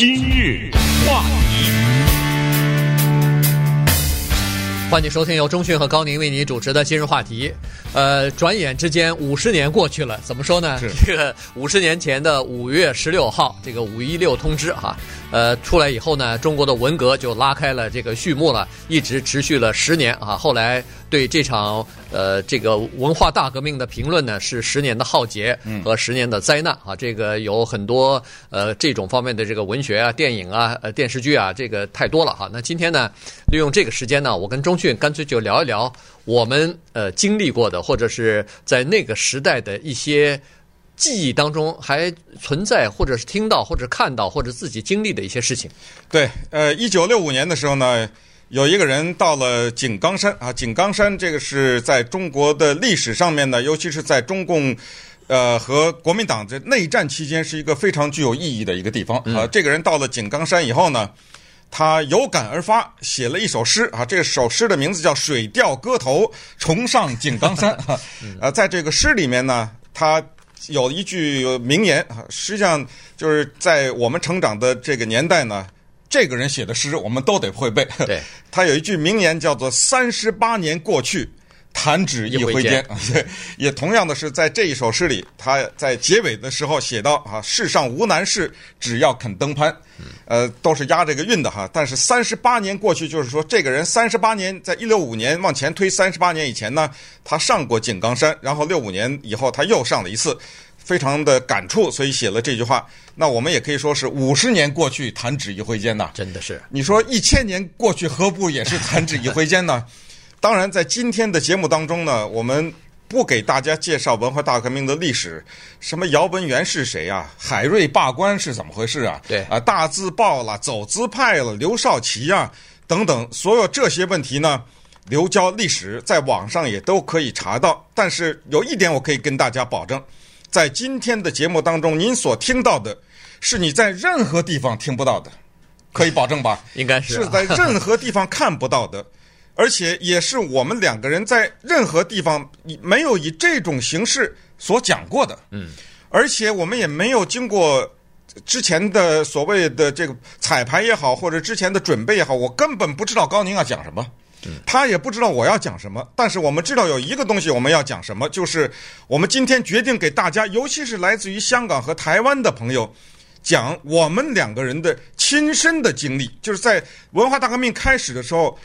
今日话题，欢迎收听由中讯和高宁为您主持的今日话题。呃，转眼之间五十年过去了，怎么说呢？这个五十年前的五月十六号，这个五一六通知哈，呃，出来以后呢，中国的文革就拉开了这个序幕了，一直持续了十年啊。后来对这场呃这个文化大革命的评论呢，是十年的浩劫和十年的灾难啊。这个有很多呃这种方面的这个文学啊、电影啊、呃电视剧啊，这个太多了哈。那今天呢，利用这个时间呢，我跟钟迅干脆就聊一聊。我们呃经历过的，或者是在那个时代的一些记忆当中还存在，或者是听到，或者看到，或者自己经历的一些事情。对，呃，一九六五年的时候呢，有一个人到了井冈山啊，井冈山这个是在中国的历史上面呢，尤其是在中共呃和国民党这内战期间，是一个非常具有意义的一个地方啊。这个人到了井冈山以后呢。他有感而发，写了一首诗啊。这首诗的名字叫《水调歌头·重上井冈山》啊。呃，在这个诗里面呢，他有一句名言啊，实际上就是在我们成长的这个年代呢，这个人写的诗我们都得会背。对，他有一句名言叫做“三十八年过去”。弹指一挥间，对，也同样的是在这一首诗里，他在结尾的时候写到啊，世上无难事，只要肯登攀，呃，都是押这个韵的哈。但是三十八年过去，就是说这个人三十八年，在一六五年往前推三十八年以前呢，他上过井冈山，然后六五年以后他又上了一次，非常的感触，所以写了这句话。那我们也可以说是五十年过去，弹指一挥间呐，真的是。你说一千年过去，何不也是弹指一挥间呢？当然，在今天的节目当中呢，我们不给大家介绍文化大革命的历史，什么姚文元是谁啊？海瑞罢官是怎么回事啊？对啊，大字报了，走资派了，刘少奇啊等等，所有这些问题呢，留交历史在网上也都可以查到。但是有一点我可以跟大家保证，在今天的节目当中，您所听到的是你在任何地方听不到的，可以保证吧？应该是、啊、是在任何地方看不到的。而且也是我们两个人在任何地方没有以这种形式所讲过的，嗯，而且我们也没有经过之前的所谓的这个彩排也好，或者之前的准备也好，我根本不知道高宁要讲什么，他也不知道我要讲什么。但是我们知道有一个东西我们要讲什么，就是我们今天决定给大家，尤其是来自于香港和台湾的朋友，讲我们两个人的亲身的经历，就是在文化大革命开始的时候。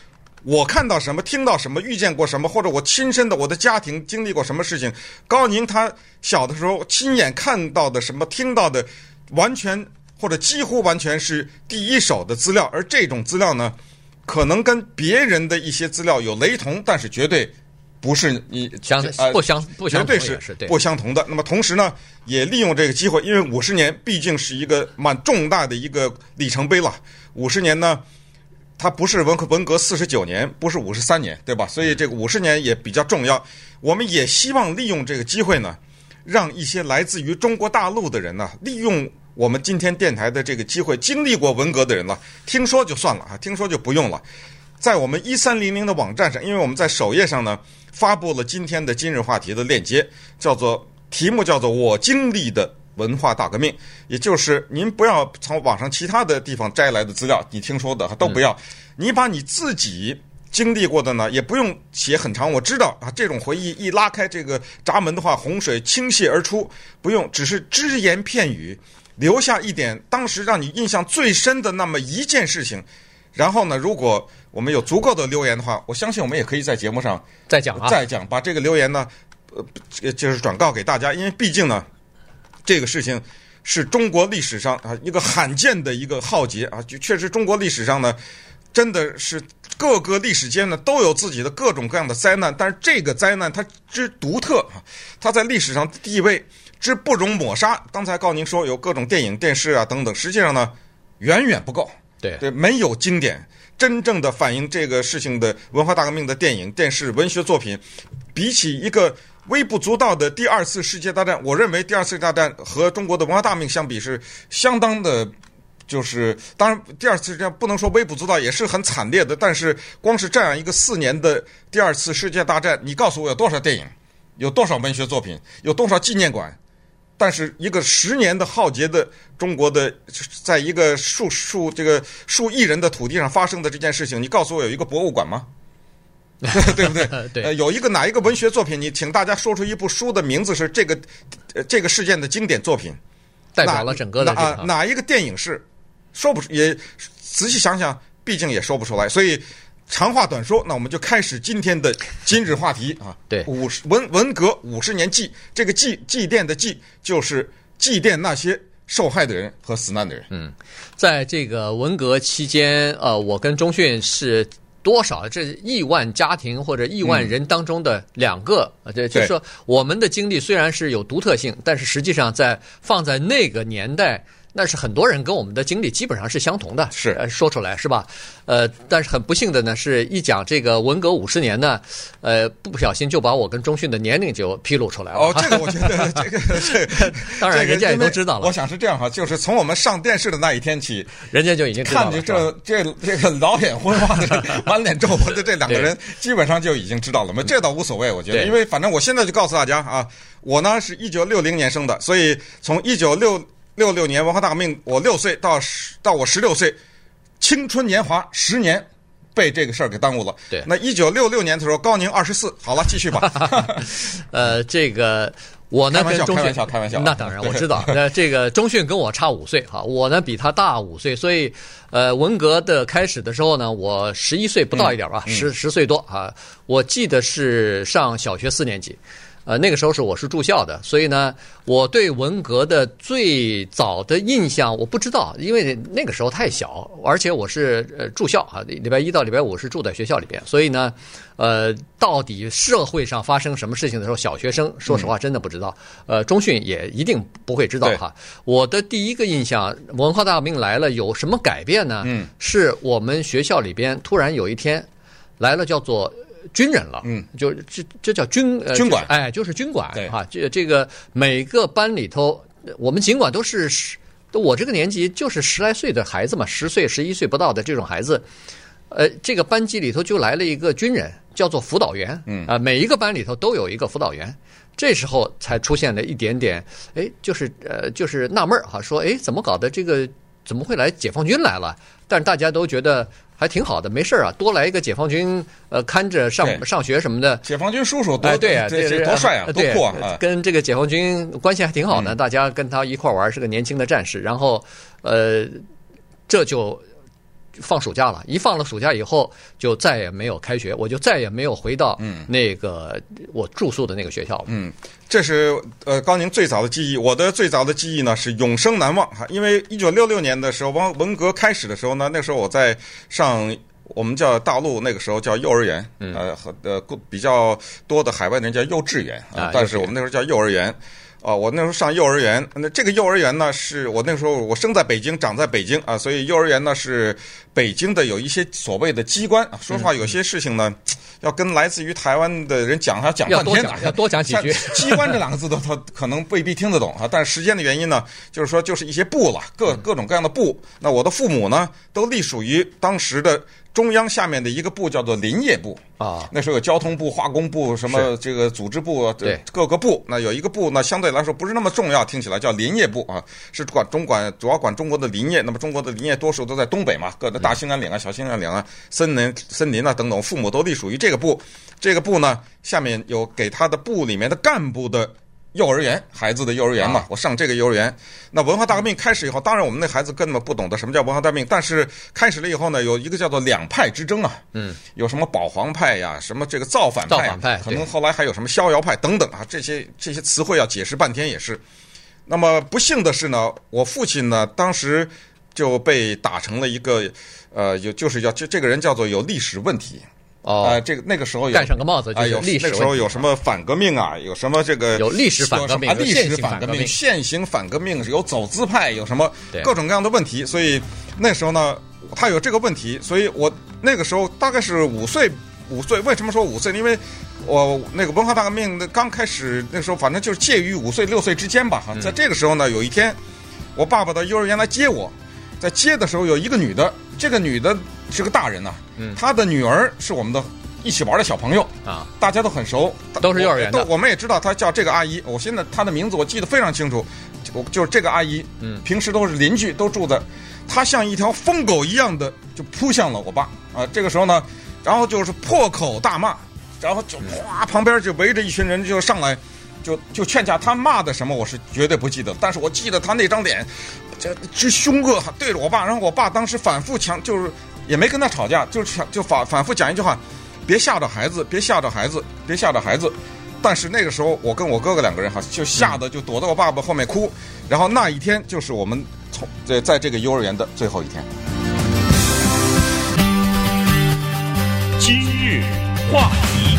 我看到什么，听到什么，遇见过什么，或者我亲身的我的家庭经历过什么事情，高宁他小的时候亲眼看到的什么，听到的，完全或者几乎完全是第一手的资料，而这种资料呢，可能跟别人的一些资料有雷同，但是绝对不是你相不相不相绝对是不相同的。那么同时呢，也利用这个机会，因为五十年毕竟是一个蛮重大的一个里程碑了，五十年呢。它不是文革文革四十九年，不是五十三年，对吧？所以这个五十年也比较重要。我们也希望利用这个机会呢，让一些来自于中国大陆的人呢，利用我们今天电台的这个机会，经历过文革的人了，听说就算了啊，听说就不用了。在我们一三零零的网站上，因为我们在首页上呢，发布了今天的今日话题的链接，叫做题目叫做“我经历的”。文化大革命，也就是您不要从网上其他的地方摘来的资料，你听说的都不要，你把你自己经历过的呢，也不用写很长。我知道啊，这种回忆一拉开这个闸门的话，洪水倾泻而出，不用，只是只言片语，留下一点当时让你印象最深的那么一件事情。然后呢，如果我们有足够的留言的话，我相信我们也可以在节目上再讲啊，再讲，把这个留言呢，呃，就是转告给大家，因为毕竟呢。这个事情是中国历史上啊一个罕见的一个浩劫啊，就确实中国历史上呢，真的是各个历史间呢都有自己的各种各样的灾难，但是这个灾难它之独特啊，它在历史上地位之不容抹杀。刚才告诉您说有各种电影、电视啊等等，实际上呢远远不够，对对，没有经典真正的反映这个事情的文化大革命的电影、电视、文学作品，比起一个。微不足道的第二次世界大战，我认为第二次世界大战和中国的文化大革命相比是相当的，就是当然第二次世界不能说微不足道，也是很惨烈的。但是光是这样一个四年的第二次世界大战，你告诉我有多少电影，有多少文学作品，有多少纪念馆，但是一个十年的浩劫的中国的，在一个数数这个数亿人的土地上发生的这件事情，你告诉我有一个博物馆吗？对不对？对、呃，有一个哪一个文学作品？你请大家说出一部书的名字是这个，呃，这个事件的经典作品，代表了整个的啊、呃，哪一个电影是说不出？也仔细想想，毕竟也说不出来。所以长话短说，那我们就开始今天的今日话题啊。对，五十文文革五十年祭，这个祭祭奠的祭，就是祭奠那些受害的人和死难的人。嗯，在这个文革期间，呃，我跟中迅是。多少这亿万家庭或者亿万人当中的两个，呃、嗯，这就是说，我们的经历虽然是有独特性，但是实际上在放在那个年代。那是很多人跟我们的经历基本上是相同的，是呃说出来是吧？呃，但是很不幸的呢，是一讲这个文革五十年呢，呃，不小心就把我跟中迅的年龄就披露出来了。哦，这个我觉得 这个这个，当然人家也都知道了。我想是这样哈，就是从我们上电视的那一天起，人家就已经看见这这这个老眼昏花的、满脸皱纹的这两个人，基本上就已经知道了嘛。这倒无所谓，我觉得，因为反正我现在就告诉大家啊，我呢是一九六零年生的，所以从一九六。六六年文化大革命，我六岁到十到我十六岁，青春年华十年被这个事儿给耽误了。对，那一九六六年的时候，高宁二十四。好了，继续吧。呃，这个我呢跟中迅开玩笑，开玩笑。那当然我知道。那这个中迅跟我差五岁哈，我呢比他大五岁，所以呃，文革的开始的时候呢，我十一岁不到一点吧，嗯、十十岁多啊。我记得是上小学四年级。呃，那个时候是我是住校的，所以呢，我对文革的最早的印象我不知道，因为那个时候太小，而且我是呃住校啊，礼拜一到礼拜五是住在学校里边，所以呢，呃，到底社会上发生什么事情的时候，小学生说实话真的不知道，呃，中训也一定不会知道哈。我的第一个印象，文化大革命来了有什么改变呢？嗯，是我们学校里边突然有一天来了叫做。军人了，嗯，就这这叫军呃军管，哎，就是军管，对哈，这这个每个班里头，我们尽管都是十，我这个年纪就是十来岁的孩子嘛，十岁十一岁不到的这种孩子，呃，这个班级里头就来了一个军人，叫做辅导员，嗯啊，每一个班里头都有一个辅导员，这时候才出现了一点点，哎，就是呃，就是纳闷儿哈，说哎，怎么搞的？这个怎么会来解放军来了？但是大家都觉得。还挺好的，没事啊，多来一个解放军，呃，看着上上学什么的。解放军叔叔多，哎，对啊，这多帅啊，多酷啊！跟这个解放军关系还挺好的，嗯、大家跟他一块玩，是个年轻的战士。然后，呃，这就。放暑假了，一放了暑假以后，就再也没有开学，我就再也没有回到那个我住宿的那个学校了。嗯，这是呃高宁最早的记忆，我的最早的记忆呢是永生难忘哈，因为一九六六年的时候，文文革开始的时候呢，那时候我在上我们叫大陆那个时候叫幼儿园，呃和呃比较多的海外人叫幼稚园啊，但是我们那时候叫幼儿园。啊，我那时候上幼儿园，那这个幼儿园呢，是我那时候我生在北京，长在北京啊，所以幼儿园呢是北京的有一些所谓的机关啊。说实话，有些事情呢，要跟来自于台湾的人讲，还要讲半天，要多讲几句。机关这两个字都他可能未必听得懂啊，但是时间的原因呢，就是说就是一些部了，各各种各样的部。那我的父母呢，都隶属于当时的。中央下面的一个部叫做林业部啊，那时候有交通部、化工部、什么这个组织部，对各个部。那有一个部呢，相对来说不是那么重要，听起来叫林业部啊，是管中管主要管中国的林业。那么中国的林业多数都在东北嘛，各个大兴安岭啊、小兴安岭啊、森林、森林啊等等，父母都隶属于这个部。这个部呢，下面有给他的部里面的干部的。幼儿园孩子的幼儿园嘛，我上这个幼儿园。那文化大革命开始以后，当然我们那孩子根本不懂得什么叫文化大革命。但是开始了以后呢，有一个叫做两派之争啊，嗯，有什么保皇派呀，什么这个造反派，造反派，可能后来还有什么逍遥派等等啊，这些这些词汇要解释半天也是。那么不幸的是呢，我父亲呢当时就被打成了一个呃，有就是要这这个人叫做有历史问题。哦，呃，这个那个时候有戴上个帽子就有历史，那个时候有什么反革命啊？有什么这个有历史反革命、历史反革命、现行反革命，有走资派，有什么各种各样的问题。所以那时候呢，他有这个问题，所以我那个时候大概是五岁，五岁。为什么说五岁？因为我那个文化大革命刚开始，那时候反正就是介于五岁六岁之间吧。哈，在这个时候呢，有一天我爸爸到幼儿园来接我，在接的时候有一个女的。这个女的是个大人呐、啊，她的女儿是我们的一起玩的小朋友啊，大家都很熟，都是幼儿园的我。我们也知道她叫这个阿姨，我现在她的名字我记得非常清楚，我就是这个阿姨，嗯，平时都是邻居，都住在，她像一条疯狗一样的就扑向了我爸啊。这个时候呢，然后就是破口大骂，然后就哗，旁边就围着一群人就上来。就就劝架，他骂的什么我是绝对不记得，但是我记得他那张脸，这之凶恶，对着我爸，然后我爸当时反复强，就是也没跟他吵架，就是就反反复讲一句话，别吓着孩子，别吓着孩子，别吓着孩子。但是那个时候，我跟我哥哥两个人哈，就吓得就躲在我爸爸后面哭。然后那一天就是我们从在在这个幼儿园的最后一天。今日话题。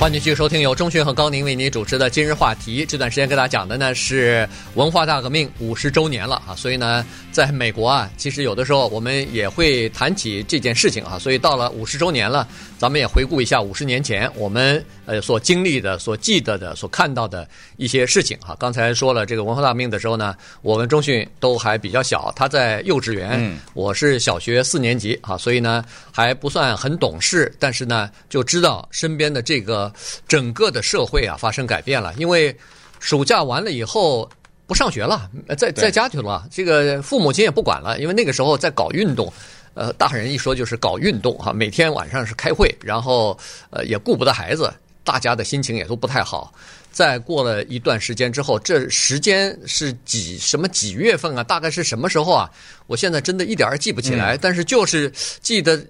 欢迎继续收听由钟迅和高宁为您主持的今日话题。这段时间跟大家讲的呢是文化大革命五十周年了啊，所以呢，在美国啊，其实有的时候我们也会谈起这件事情啊。所以到了五十周年了，咱们也回顾一下五十年前我们呃所经历的、所记得的、所看到的一些事情啊。刚才说了这个文化大革命的时候呢，我跟钟迅都还比较小，他在幼稚园，我是小学四年级啊，所以呢还不算很懂事，但是呢就知道身边的这个。整个的社会啊发生改变了，因为暑假完了以后不上学了，在在家去了。这个父母亲也不管了，因为那个时候在搞运动，呃，大人一说就是搞运动哈，每天晚上是开会，然后呃也顾不得孩子，大家的心情也都不太好。再过了一段时间之后，这时间是几什么几月份啊？大概是什么时候啊？我现在真的一点儿记不起来，但是就是记得。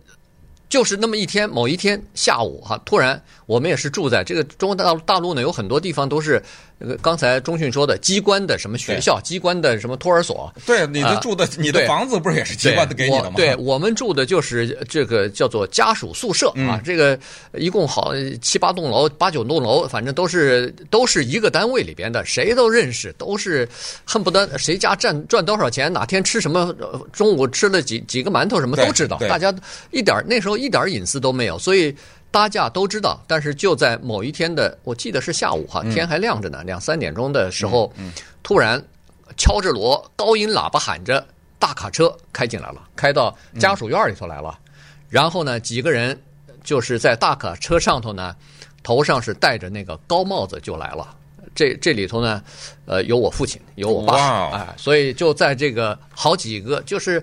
就是那么一天，某一天下午哈，突然我们也是住在这个中国大陆大陆呢，有很多地方都是刚才钟迅说的机关的什么学校，机关的什么托儿所。对，你的住的、呃、你的房子不是也是机关的给你的吗？对，我，们住的就是这个叫做家属宿舍、嗯、啊，这个一共好七八栋楼，八九栋楼，反正都是都是一个单位里边的，谁都认识，都是恨不得谁家赚赚多少钱，哪天吃什么，中午吃了几几个馒头什么都知道，大家一点那时候。一点隐私都没有，所以大家都知道。但是就在某一天的，我记得是下午哈，天还亮着呢，两三点钟的时候，突然敲着锣，高音喇叭喊着，大卡车开进来了，开到家属院里头来了。然后呢，几个人就是在大卡车上头呢，头上是戴着那个高帽子就来了。这这里头呢，呃，有我父亲，有我爸，哎，所以就在这个好几个就是。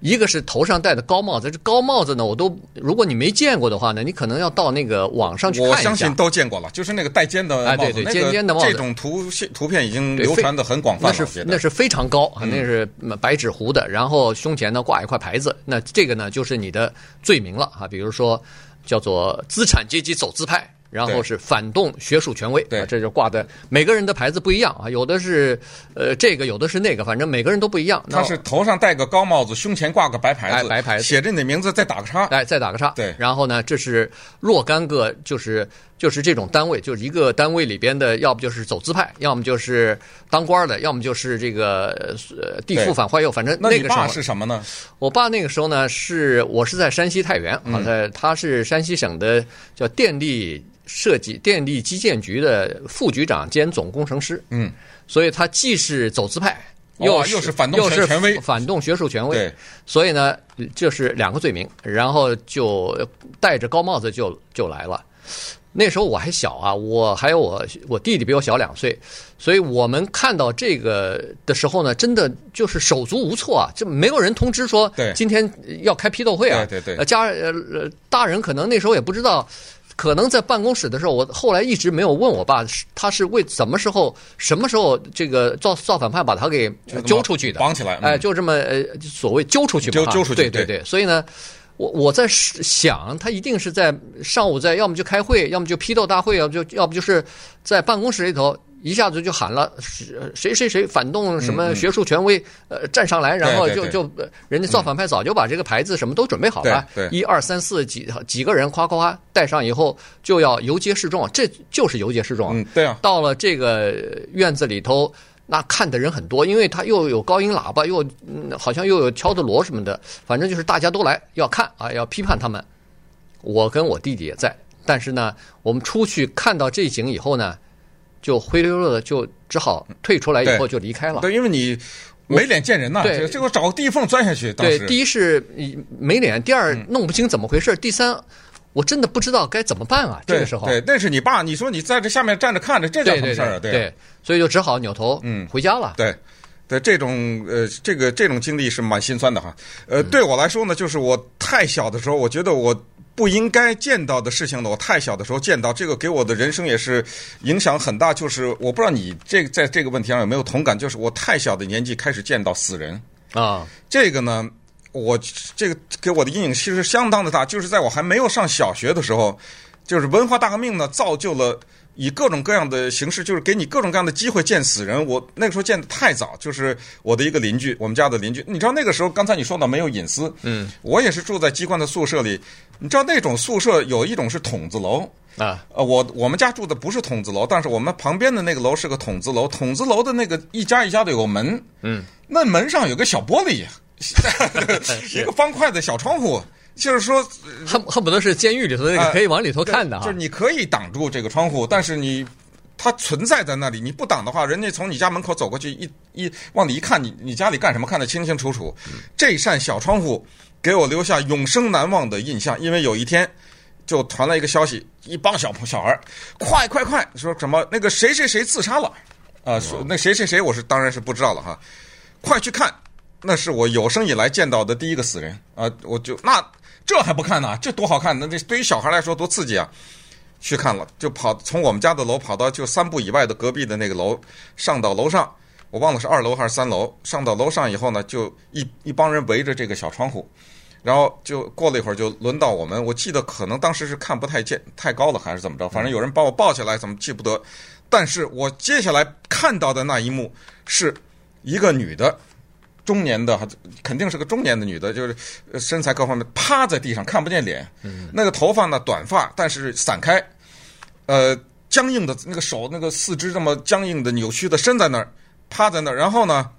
一个是头上戴的高帽子，这高帽子呢，我都如果你没见过的话呢，你可能要到那个网上去看一下。我相信都见过了，就是那个带尖的帽子，哎、对对，尖尖的帽子，这种图图片已经流传的很广泛了。那是那是非常高，那是白纸糊的，然后胸前呢挂一块牌子，那这个呢就是你的罪名了啊，比如说叫做资产阶级走资派。然后是反动学术权威，对，这就挂的每个人的牌子不一样啊，有的是呃这个，有的是那个，反正每个人都不一样。他是头上戴个高帽子，胸前挂个白牌子，哎、白牌子写着你的名字，再打个叉，哎，再打个叉。对，然后呢，这是若干个，就是就是这种单位，就是一个单位里边的，要不就是走资派，要么就是当官的，要么就是这个呃地富反坏右，反正那个时候是什么呢？我爸那个时候呢，是我是在山西太原啊，在、嗯、他是山西省的叫电力。设计电力基建局的副局长兼总工程师，嗯，所以他既是走资派，又是、哦、又是反动权威，反动学术权威，对，所以呢，这是两个罪名，然后就戴着高帽子就就来了。那时候我还小啊，我还有我我弟弟比我小两岁，所以我们看到这个的时候呢，真的就是手足无措啊，就没有人通知说，对，今天要开批斗会啊，对对对，家呃大人可能那时候也不知道。可能在办公室的时候，我后来一直没有问我爸，他是为什么时候、什么时候这个造造反派把他给揪出去的，绑起来，哎，就这么呃，所谓揪出去揪出去，对对对。所以呢，我我在想，他一定是在上午在，要么就开会，要么就批斗大会，要不就要不就是在办公室里头。一下子就喊了，谁谁谁反动什么学术权威，呃，站上来，然后就就人家造反派早就把这个牌子什么都准备好了，一二三四几几个人夸夸夸带上以后就要游街示众，这就是游街示众。嗯，对啊。到了这个院子里头，那看的人很多，因为他又有高音喇叭，又好像又有敲的锣什么的，反正就是大家都来要看啊，要批判他们。我跟我弟弟也在，但是呢，我们出去看到这景以后呢。就灰溜溜的，就只好退出来，以后就离开了。对，因为你没脸见人呐。对这这个找个地缝钻下去。对，第一是没脸，第二弄不清怎么回事，第三我真的不知道该怎么办啊。这个时候，对，那是你爸，你说你在这下面站着看着，这叫什么事儿啊？对对，所以就只好扭头嗯回家了。对，对，这种呃，这个这种经历是蛮心酸的哈。呃，嗯对我来说呢，就是我太小的时候，我觉得我不应该见到的事情呢，我太小的时候见到，这个给我的人生也是影响很大。就是我不知道你这在这个问题上有没有同感，就是我太小的年纪开始见到死人，啊，这个呢，我这个给我的阴影其实相当的大，就是在我还没有上小学的时候，就是文化大革命呢，造就了以各种各样的形式，就是给你各种各样的机会见死人。我那个时候见的太早，就是我的一个邻居，我们家的邻居。你知道那个时候，刚才你说到没有隐私，嗯，我也是住在机关的宿舍里。你知道那种宿舍有一种是筒子楼，啊，呃，我我们家住的不是筒子楼，但是我们旁边的那个楼是个筒子楼。筒子楼的那个一家一家的有个门，嗯，那门上有个小玻璃，一个方块的小窗户，就是说恨恨不得是监狱里头那个可以往里头看的哈。就是你可以挡住这个窗户，但是你它存在在那里，你不挡的话，人家从你家门口走过去，一一往里一看，你你家里干什么看得清清楚楚。这扇小窗户给我留下永生难忘的印象，因为有一天就传来一个消息，一帮小朋小孩，快快快，说什么那个谁谁谁自杀了啊、呃？说那谁谁谁，我是当然是不知道了哈，快去看，那是我有生以来见到的第一个死人啊、我就那这还不看呢？这多好看！那这对于小孩来说多刺激啊！去看了，就跑从我们家的楼跑到就三步以外的隔壁的那个楼，上到楼上，我忘了是二楼还是三楼。上到楼上以后呢，就一一帮人围着这个小窗户，然后就过了一会儿就轮到我们。我记得可能当时是看不太见，太高了还是怎么着，反正有人把我抱起来，怎么记不得。但是我接下来看到的那一幕是一个女的，中年的，肯定是个中年的女的，就是身材各方面趴在地上，看不见脸，那个头发呢短发，但是散开。呃，僵硬的那个手，那个四肢这么僵硬的、扭曲的，伸在那儿，趴在那儿。然后呢，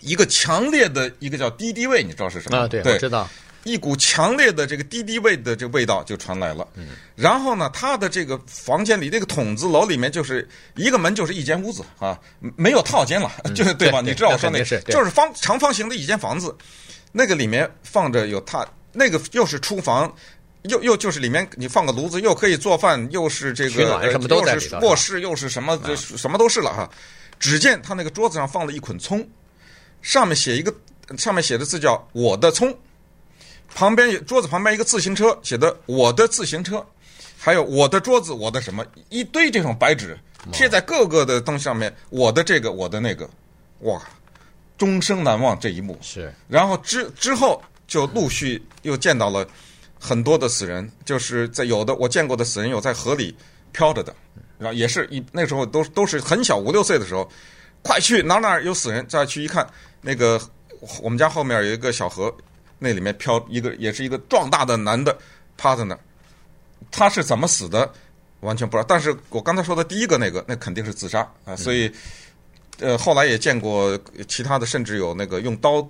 一个强烈的一个叫低低位，你知道是什么？啊，对，对，我知道。一股强烈的这个敌敌畏的这个味道就传来了。嗯。然后呢，他的这个房间里，这个筒子楼里面就是一个门，就是一间屋子啊，没有套间了，嗯、就是对吧？对你知道我说那个，是就是方长方形的一间房子，那个里面放着有他那个又是厨房。又又就是里面你放个炉子，又可以做饭，又是这个呃、什么都在又是卧室，又是什么，就什么都是了哈。只见他那个桌子上放了一捆葱，上面写一个，上面写的字叫“我的葱”，旁边桌子旁边一个自行车，写的“我的自行车”，还有我的桌子，我的什么，一堆这种白纸贴在各个的东西上面，我的这个，我的那个，哇，终生难忘这一幕。是，然后之之后就陆续又见到了。很多的死人，就是在有的我见过的死人有在河里漂着的，然后也是一那时候都都是很小五六岁的时候，快去哪哪有死人，再去一看，那个我们家后面有一个小河，那里面飘一个也是一个壮大的男的趴在那儿，他是怎么死的完全不知道，但是我刚才说的第一个那个那肯定是自杀。啊，所以呃后来也见过其他的，甚至有那个用刀。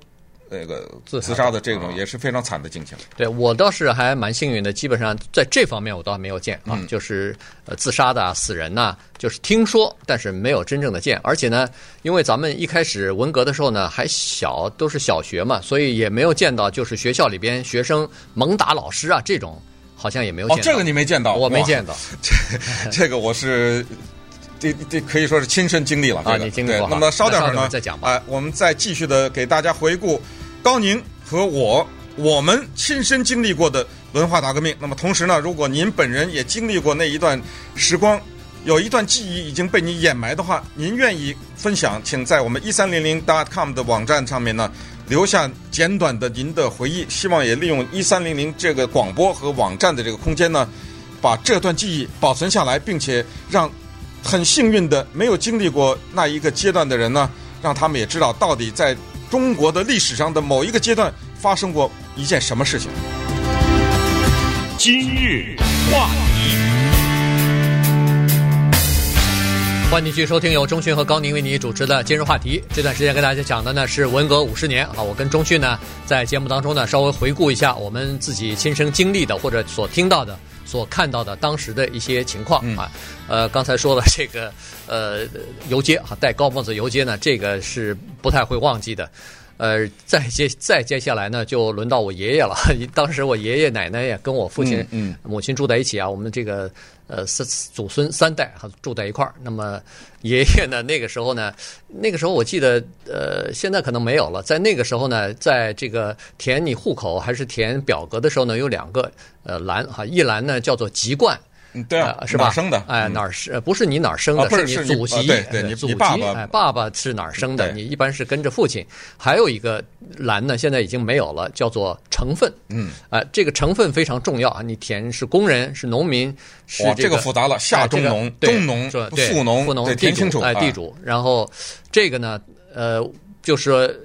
那个自杀的这种也是非常惨的境情。对我倒是还蛮幸运的，基本上在这方面我倒还没有见啊，就是呃自杀的、死人呐，就是听说，但是没有真正的见。而且呢，因为咱们一开始文革的时候呢还小，都是小学嘛，所以也没有见到就是学校里边学生猛打老师啊这种，好像也没有见到。哦，这个你没见到，我没见到。这这个我是这这可以说是亲身经历了。啊，你经历过。那么稍等会儿呢，再讲吧。哎，我们再继续的给大家回顾。高宁和我，我们亲身经历过的文化大革命。那么同时呢，如果您本人也经历过那一段时光，有一段记忆已经被你掩埋的话，您愿意分享，请在我们一三零零 dot com 的网站上面呢留下简短的您的回忆。希望也利用一三零零这个广播和网站的这个空间呢，把这段记忆保存下来，并且让很幸运的没有经历过那一个阶段的人呢，让他们也知道到底在。中国的历史上的某一个阶段发生过一件什么事情？今日话题，欢迎继续收听由中讯和高宁为你主持的今日话题。这段时间跟大家讲的呢是文革五十年啊，我跟中讯呢在节目当中呢稍微回顾一下我们自己亲身经历的或者所听到的。所看到的当时的一些情况、嗯、啊。呃，刚才说了这个呃游街啊，戴高帽子游街呢，这个是不太会忘记的。呃，再接再接下来呢，就轮到我爷爷了。当时我爷爷奶奶也跟我父亲、嗯、母亲住在一起啊，我们这个呃三祖孙三代哈住在一块儿。那么爷爷呢，那个时候呢，那个时候我记得呃，现在可能没有了。在那个时候呢，在这个填你户口还是填表格的时候呢，有两个呃栏哈，一栏呢叫做籍贯。嗯，对啊，是吧？哪生的？哎，哪儿是？不是你哪儿生的？不是你祖籍。对对，你祖籍。哎，爸爸是哪儿生的？你一般是跟着父亲。还有一个栏呢，现在已经没有了，叫做成分。嗯，啊，这个成分非常重要啊！你填是工人，是农民，是这个复杂了，下中农、中农、富农、富农、得填清楚。哎，地主。然后这个呢，呃，就是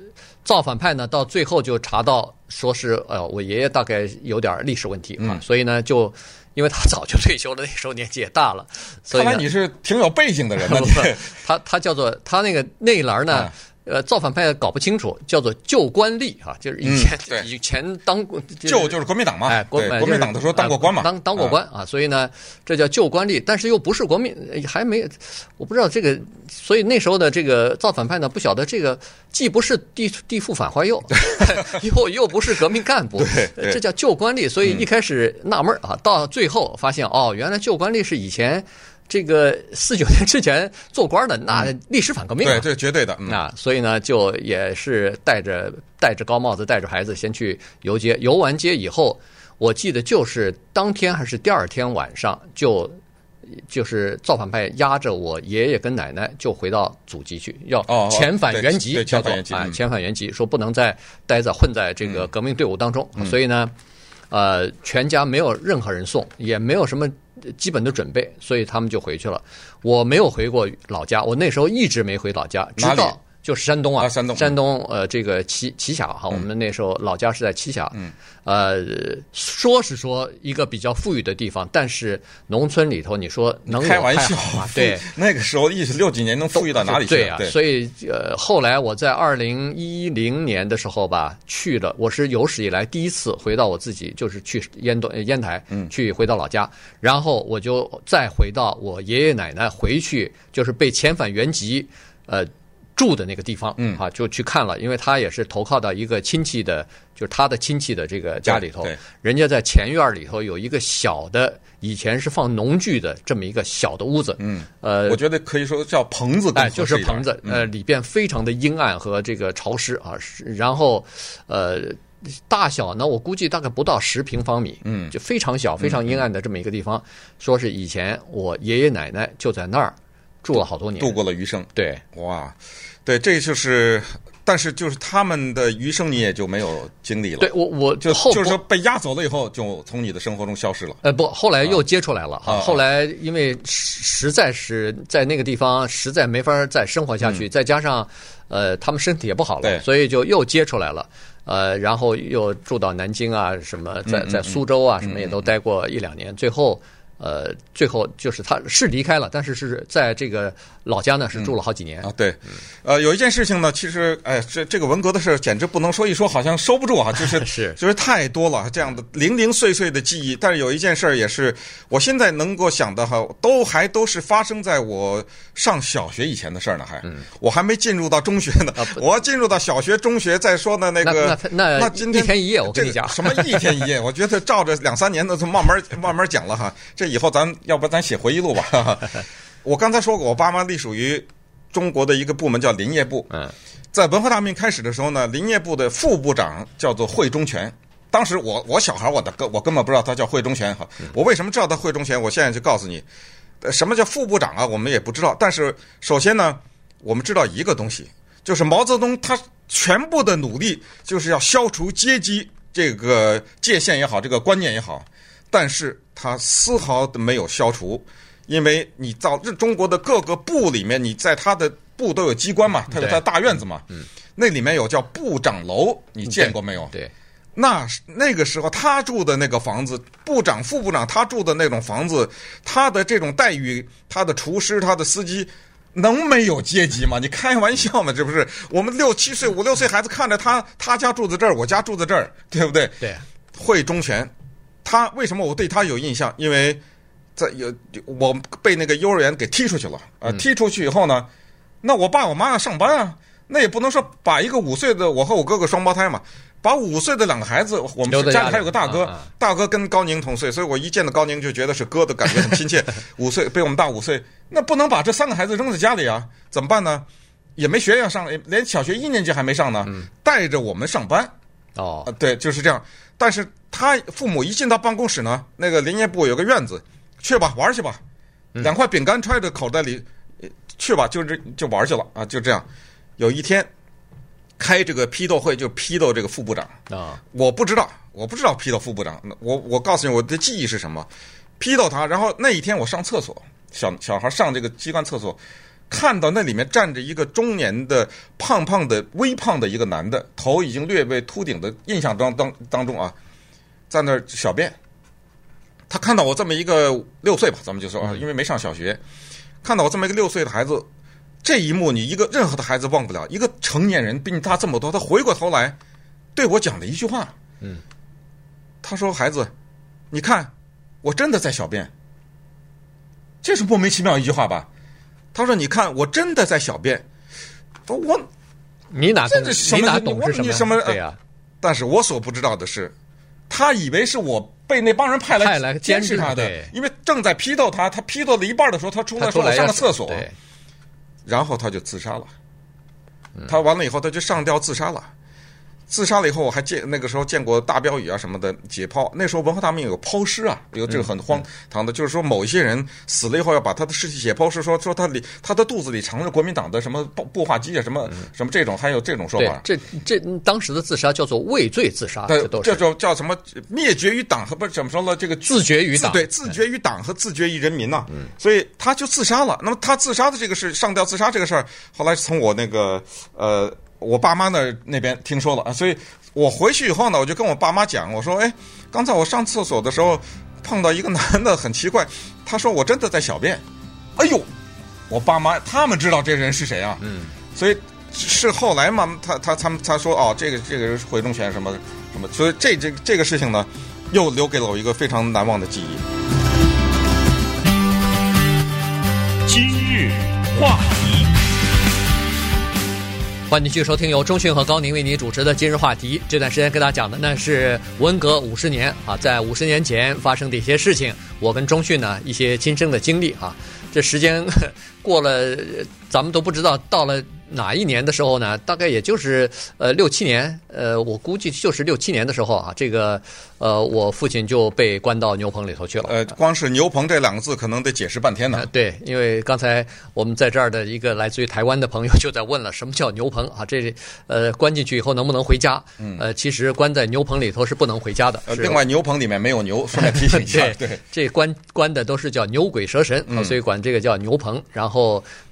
造反派呢，到最后就查到说是，呃，我爷爷大概有点历史问题啊，所以呢就。因为他早就退休了，那时候年纪也大了，所以看来你是挺有背景的人呢。他他叫做他那个那一栏呢。啊呃，造反派搞不清楚，叫做旧官吏啊，就是以前、嗯、以前当过旧就是国民党嘛，哎，国国民党的时候当过官嘛，呃、当当过官啊，所以呢，这叫旧官吏，但是又不是国民，还没，我不知道这个，所以那时候的这个造反派呢，不晓得这个既不是地地富反坏右，又又不是革命干部，这叫旧官吏，所以一开始纳闷啊，到最后发现哦，原来旧官吏是以前。这个四九年之前做官的，那历史反革命，对，这绝对的。那所以呢，就也是戴着戴着高帽子，带着孩子先去游街。游完街以后，我记得就是当天还是第二天晚上，就就是造反派压着我爷爷跟奶奶就回到祖籍去，要遣返原籍，叫做啊遣返原籍，说不能再待在混在这个革命队伍当中。所以呢，呃，全家没有任何人送，也没有什么。基本的准备，所以他们就回去了。我没有回过老家，我那时候一直没回老家，直到就是山东啊，啊山东，山东呃，这个栖栖霞哈，我们那时候老家是在栖霞，嗯，呃，说是说一个比较富裕的地方，但是农村里头，你说能开玩笑吗？对，那个时候一六几年能富裕到哪里去？对。呀、啊，所以呃，后来我在二零一零年的时候吧，去了，我是有史以来第一次回到我自己，就是去烟东烟台，嗯，去回到老家，然后我就再回到我爷爷奶奶回去，就是被遣返原籍，呃。住的那个地方，嗯，啊，就去看了，因为他也是投靠到一个亲戚的，就是他的亲戚的这个家里头，人家在前院里头有一个小的，以前是放农具的这么一个小的屋子，嗯，呃，我觉得可以说叫棚子，哎，就是棚子，呃，里边非常的阴暗和这个潮湿啊，然后，呃，大小呢，我估计大概不到十平方米，嗯，就非常小、非常阴暗的这么一个地方，说是以前我爷爷奶奶就在那儿。住了好多年，度过了余生。对，哇，对，这就是，但是就是他们的余生你也就没有经历了。对，我我就就是说被押走了以后，就从你的生活中消失了。呃，不，后来又接出来了。啊，后来因为实在是在那个地方实在没法再生活下去，嗯、再加上呃他们身体也不好了，对，所以就又接出来了。呃，然后又住到南京啊，什么在在苏州啊，嗯、什么也都待过一两年，嗯、最后。呃，最后就是他是离开了，但是是在这个老家呢，是住了好几年、嗯、啊。对，呃，有一件事情呢，其实哎，这这个文革的事简直不能说一说，好像收不住啊，就是 是就是太多了这样的零零碎碎的记忆。但是有一件事儿也是我现在能够想的哈，都还都是发生在我上小学以前的事儿呢，还、嗯、我还没进入到中学呢，啊、我要进入到小学、中学再说呢。那个那那那今天一天一夜，我跟你讲、这个、什么一天一夜？我觉得照着两三年的就慢慢慢慢讲了哈。这 以后咱要不咱写回忆录吧？我刚才说过，我爸妈隶属于中国的一个部门叫林业部。嗯，在文化大革命开始的时候呢，林业部的副部长叫做惠中全。当时我我小孩我的根我根本不知道他叫惠中全哈。我为什么知道他惠中全？我现在就告诉你，什么叫副部长啊？我们也不知道。但是首先呢，我们知道一个东西，就是毛泽东他全部的努力就是要消除阶级这个界限也好，这个观念也好。但是他丝毫都没有消除，因为你到中国的各个部里面，你在他的部都有机关嘛，他有他大院子嘛，嗯，那里面有叫部长楼，你见过没有？对，那那个时候他住的那个房子，部长、副部长他住的那种房子，他的这种待遇，他的厨师、他的司机，能没有阶级吗？你开玩笑吗？这不是我们六七岁、五六岁孩子看着他，他家住在这儿，我家住在这儿，对不对？对，会忠全。他为什么我对他有印象？因为在有我被那个幼儿园给踢出去了，呃，踢出去以后呢，那我爸我妈要上班啊，那也不能说把一个五岁的我和我哥哥双胞胎嘛，把五岁的两个孩子，我们家里还有个大哥，大哥跟高宁同岁，所以我一见到高宁就觉得是哥的感觉很亲切。五岁比我们大五岁，那不能把这三个孩子扔在家里啊，怎么办呢？也没学要上，连小学一年级还没上呢，带着我们上班。哦，对，就是这样。但是他父母一进到办公室呢，那个林业部有个院子，去吧，玩去吧，两块饼干揣着口袋里，去吧，就这就玩去了啊，就这样。有一天开这个批斗会，就批斗这个副部长啊，我不知道，我不知道批斗副部长。我我告诉你，我的记忆是什么？批斗他，然后那一天我上厕所，小小孩上这个机关厕所。看到那里面站着一个中年的胖胖的微胖的一个男的，头已经略微秃顶的印象当当当中啊，在那儿小便。他看到我这么一个六岁吧，咱们就说啊，因为没上小学，看到我这么一个六岁的孩子，这一幕你一个任何的孩子忘不了。一个成年人比你大这么多，他回过头来对我讲了一句话，嗯，他说：“孩子，你看，我真的在小便。”这是莫名其妙一句话吧？他说：“你看，我真的在小便。我，你哪懂？你哪懂是什么？什么？对呀。但是我所不知道的是，他以为是我被那帮人派来派来监视他的，因为正在批斗他。他批斗了一半的时候，他出来说我上个厕所，然后他就自杀了。他完了以后，他就上吊自杀了。”自杀了以后，我还见那个时候见过大标语啊什么的解剖。那时候文化大革命有抛尸啊，有这个很荒唐的，就是说某一些人死了以后要把他的尸体解剖，是说说他里他的肚子里藏着国民党的什么步步话机啊，什么什么这种，还有这种说法。这这当时的自杀叫做畏罪自杀，这都是叫叫什么灭绝于党和不是怎么说了？这个自绝于党，对，自绝于党和自绝于人民呐。所以他就自杀了。那么他自杀的这个事，上吊自杀这个事儿，后来从我那个呃。我爸妈那那边听说了啊，所以我回去以后呢，我就跟我爸妈讲，我说：“哎，刚才我上厕所的时候碰到一个男的，很奇怪。他说我真的在小便。哎呦，我爸妈他们知道这人是谁啊？嗯，所以是后来嘛，他他他们他说哦，这个这个人是回忠权什么什么，所以这这这个事情呢，又留给了我一个非常难忘的记忆。今日话题。欢迎继续收听由中讯和高宁为您主持的今日话题。这段时间跟大家讲的那是文革五十年啊，在五十年前发生的一些事情，我跟中讯呢一些亲身的经历啊。这时间过了，咱们都不知道到了。哪一年的时候呢？大概也就是呃六七年，呃，我估计就是六七年的时候啊。这个呃，我父亲就被关到牛棚里头去了。呃，光是牛棚这两个字，可能得解释半天呢。呃、对，因为刚才我们在这儿的一个来自于台湾的朋友就在问了，什么叫牛棚啊？这呃，关进去以后能不能回家？嗯。呃，其实关在牛棚里头是不能回家的。呃，另外牛棚里面没有牛，顺便提醒一下。对，对这关关的都是叫牛鬼蛇神啊，所以管这个叫牛棚。然后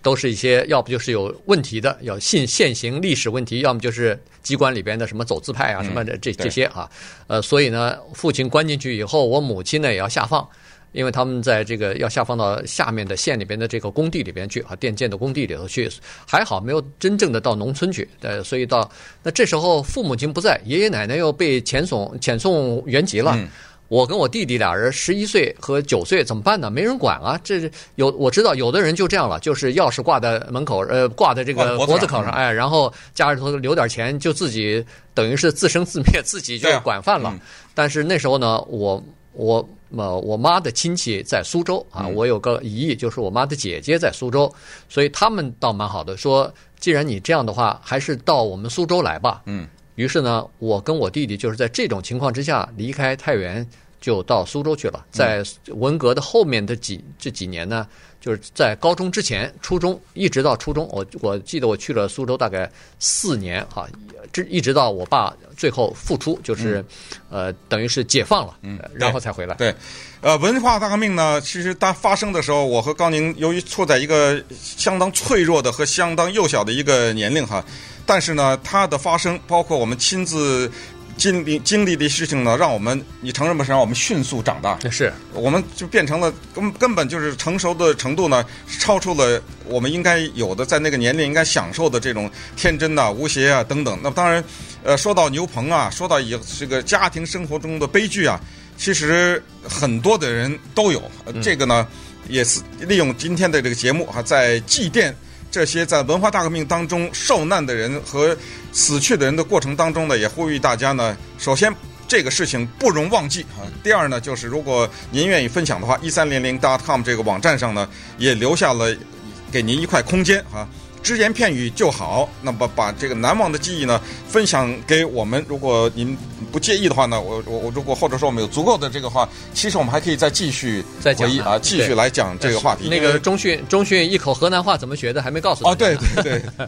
都是一些要不就是有问题的，要信现。现行历史问题，要么就是机关里边的什么走资派啊，什么的这这些啊，呃，所以呢，父亲关进去以后，我母亲呢也要下放，因为他们在这个要下放到下面的县里边的这个工地里边去啊，电建的工地里头去，还好没有真正的到农村去，呃，所以到那这时候父母亲不在，爷爷奶奶又被遣送遣送原籍了。嗯我跟我弟弟俩人，十一岁和九岁，怎么办呢？没人管啊！这有我知道，有的人就这样了，就是钥匙挂在门口，呃，挂在这个脖子口上，哎，然后家里头留点钱，就自己等于是自生自灭，自己就管饭了。但是那时候呢，我我呃我妈的亲戚在苏州啊，我有个姨，就是我妈的姐姐在苏州，所以他们倒蛮好的，说既然你这样的话，还是到我们苏州来吧。嗯。于是呢，我跟我弟弟就是在这种情况之下离开太原，就到苏州去了。在文革的后面的几这几年呢，就是在高中之前，初中一直到初中，我我记得我去了苏州大概四年哈，这一直到我爸最后复出，就是呃等于是解放了，嗯，然后才回来。对，呃，文化大革命呢，其实当发生的时候，我和高宁由于处在一个相当脆弱的和相当幼小的一个年龄哈。但是呢，它的发生，包括我们亲自经历经历的事情呢，让我们，你承认不承认？让我们迅速长大，是，我们就变成了根根本就是成熟的程度呢，超出了我们应该有的在那个年龄应该享受的这种天真呐、啊、无邪啊等等。那么当然，呃，说到牛棚啊，说到以这个家庭生活中的悲剧啊，其实很多的人都有。这个呢，也是利用今天的这个节目啊，在祭奠这些在文化大革命当中受难的人和死去的人的过程当中呢，也呼吁大家呢，首先这个事情不容忘记啊。第二呢，就是如果您愿意分享的话，一三零零 dot com 这个网站上呢，也留下了给您一块空间啊。只言片语就好，那么把这个难忘的记忆呢分享给我们。如果您不介意的话呢，我我我如果或者说我们有足够的这个话，其实我们还可以再继续再讲啊，继续来讲这个话题。那个中训中训一口河南话怎么学的还没告诉你。哦，对对对。